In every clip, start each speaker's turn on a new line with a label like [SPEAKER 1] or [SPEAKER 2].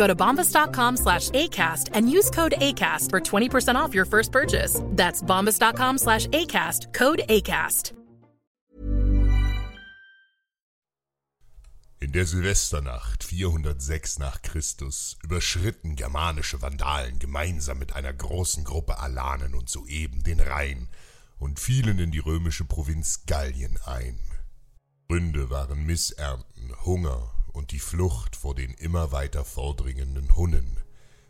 [SPEAKER 1] Go to bombas.com slash ACAST and use code ACAST for 20% off your first purchase. That's bombas.com slash ACAST, code ACAST.
[SPEAKER 2] In der Silvesternacht 406 nach Christus überschritten germanische Vandalen gemeinsam mit einer großen Gruppe Alanen und Sueben den Rhein und fielen in die römische Provinz Gallien ein. Gründe waren Missernten, Hunger und die Flucht vor den immer weiter vordringenden Hunnen.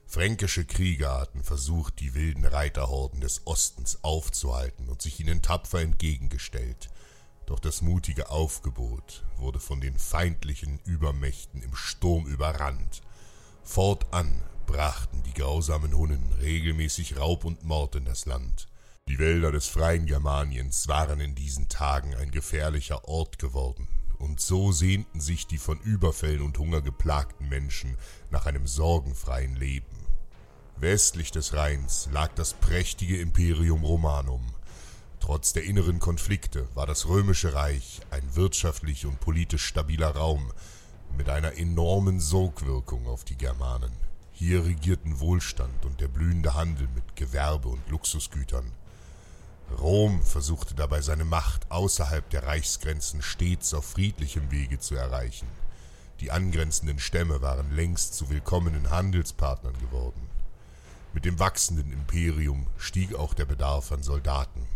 [SPEAKER 2] Fränkische Krieger hatten versucht, die wilden Reiterhorden des Ostens aufzuhalten und sich ihnen tapfer entgegengestellt, doch das mutige Aufgebot wurde von den feindlichen Übermächten im Sturm überrannt. Fortan brachten die grausamen Hunnen regelmäßig Raub und Mord in das Land. Die Wälder des freien Germaniens waren in diesen Tagen ein gefährlicher Ort geworden, und so sehnten sich die von Überfällen und Hunger geplagten Menschen nach einem sorgenfreien Leben. Westlich des Rheins lag das prächtige Imperium Romanum, Trotz der inneren Konflikte war das Römische Reich ein wirtschaftlich und politisch stabiler Raum mit einer enormen Sogwirkung auf die Germanen. Hier regierten Wohlstand und der blühende Handel mit Gewerbe und Luxusgütern. Rom versuchte dabei seine Macht außerhalb der Reichsgrenzen stets auf friedlichem Wege zu erreichen. Die angrenzenden Stämme waren längst zu willkommenen Handelspartnern geworden. Mit dem wachsenden Imperium stieg auch der Bedarf an Soldaten.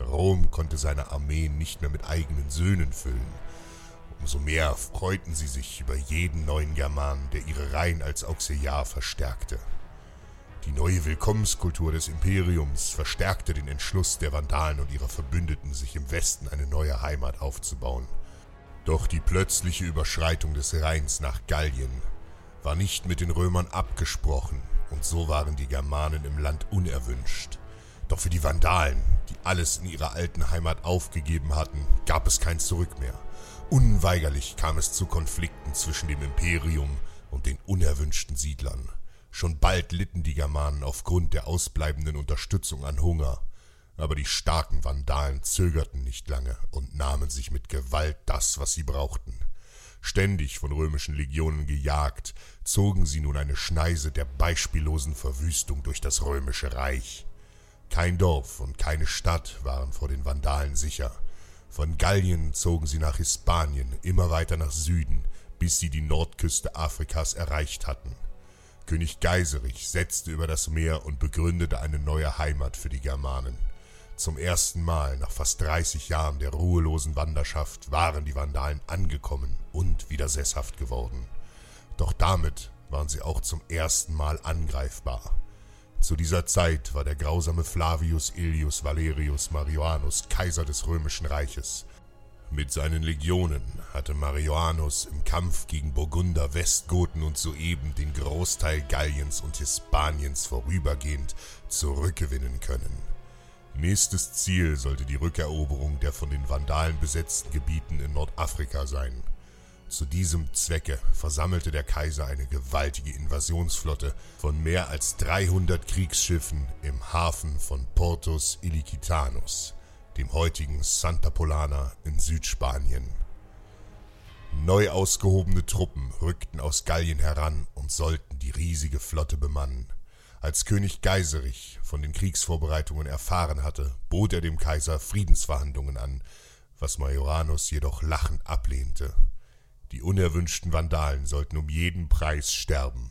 [SPEAKER 2] Rom konnte seine Armeen nicht mehr mit eigenen Söhnen füllen. Umso mehr freuten sie sich über jeden neuen Germanen, der ihre Reihen als Auxiliar verstärkte. Die neue Willkommenskultur des Imperiums verstärkte den Entschluss der Vandalen und ihrer Verbündeten, sich im Westen eine neue Heimat aufzubauen. Doch die plötzliche Überschreitung des Rheins nach Gallien war nicht mit den Römern abgesprochen, und so waren die Germanen im Land unerwünscht. Doch für die Vandalen, die alles in ihrer alten Heimat aufgegeben hatten, gab es kein Zurück mehr. Unweigerlich kam es zu Konflikten zwischen dem Imperium und den unerwünschten Siedlern. Schon bald litten die Germanen aufgrund der ausbleibenden Unterstützung an Hunger. Aber die starken Vandalen zögerten nicht lange und nahmen sich mit Gewalt das, was sie brauchten. Ständig von römischen Legionen gejagt, zogen sie nun eine Schneise der beispiellosen Verwüstung durch das römische Reich. Kein Dorf und keine Stadt waren vor den Vandalen sicher. Von Gallien zogen sie nach Hispanien, immer weiter nach Süden, bis sie die Nordküste Afrikas erreicht hatten. König Geiserich setzte über das Meer und begründete eine neue Heimat für die Germanen. Zum ersten Mal nach fast 30 Jahren der ruhelosen Wanderschaft waren die Vandalen angekommen und wieder sesshaft geworden. Doch damit waren sie auch zum ersten Mal angreifbar. Zu dieser Zeit war der grausame Flavius Ilius Valerius Marianus Kaiser des römischen Reiches. Mit seinen Legionen hatte Marianus im Kampf gegen Burgunder, Westgoten und soeben den Großteil Galliens und Hispaniens vorübergehend zurückgewinnen können. Nächstes Ziel sollte die Rückeroberung der von den Vandalen besetzten Gebieten in Nordafrika sein. Zu diesem Zwecke versammelte der Kaiser eine gewaltige Invasionsflotte von mehr als 300 Kriegsschiffen im Hafen von Portus Ilicitanus. Dem heutigen Santa Polana in Südspanien. Neu ausgehobene Truppen rückten aus Gallien heran und sollten die riesige Flotte bemannen. Als König Geiserich von den Kriegsvorbereitungen erfahren hatte, bot er dem Kaiser Friedensverhandlungen an, was Majoranus jedoch lachend ablehnte. Die unerwünschten Vandalen sollten um jeden Preis sterben.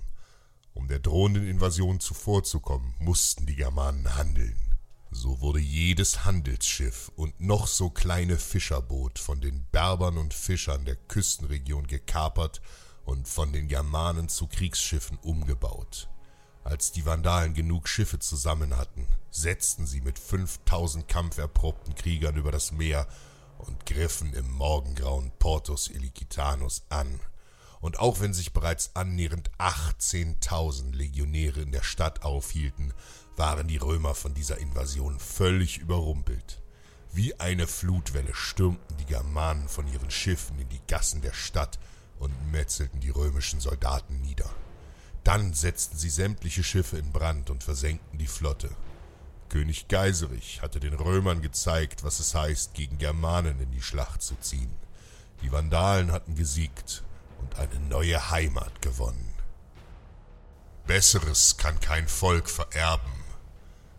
[SPEAKER 2] Um der drohenden Invasion zuvorzukommen, mussten die Germanen handeln. So wurde jedes Handelsschiff und noch so kleine Fischerboot von den Berbern und Fischern der Küstenregion gekapert und von den Germanen zu Kriegsschiffen umgebaut. Als die Vandalen genug Schiffe zusammen hatten, setzten sie mit fünftausend kampferprobten Kriegern über das Meer und griffen im morgengrauen Portus Ilikitanus an. Und auch wenn sich bereits annähernd 18.000 Legionäre in der Stadt aufhielten, waren die Römer von dieser Invasion völlig überrumpelt. Wie eine Flutwelle stürmten die Germanen von ihren Schiffen in die Gassen der Stadt und metzelten die römischen Soldaten nieder. Dann setzten sie sämtliche Schiffe in Brand und versenkten die Flotte. König Geiserich hatte den Römern gezeigt, was es heißt, gegen Germanen in die Schlacht zu ziehen. Die Vandalen hatten gesiegt und eine neue Heimat gewonnen. Besseres kann kein Volk vererben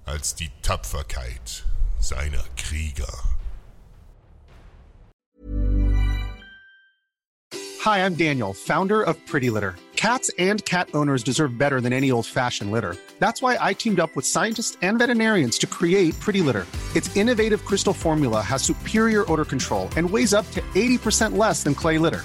[SPEAKER 2] als die Tapferkeit seiner Krieger.
[SPEAKER 3] Hi, I'm Daniel, founder of Pretty Litter. Cats and cat owners deserve better than any old-fashioned litter. That's why I teamed up with scientists and veterinarians to create Pretty Litter. Its innovative crystal formula has superior odor control and weighs up to 80% less than clay litter.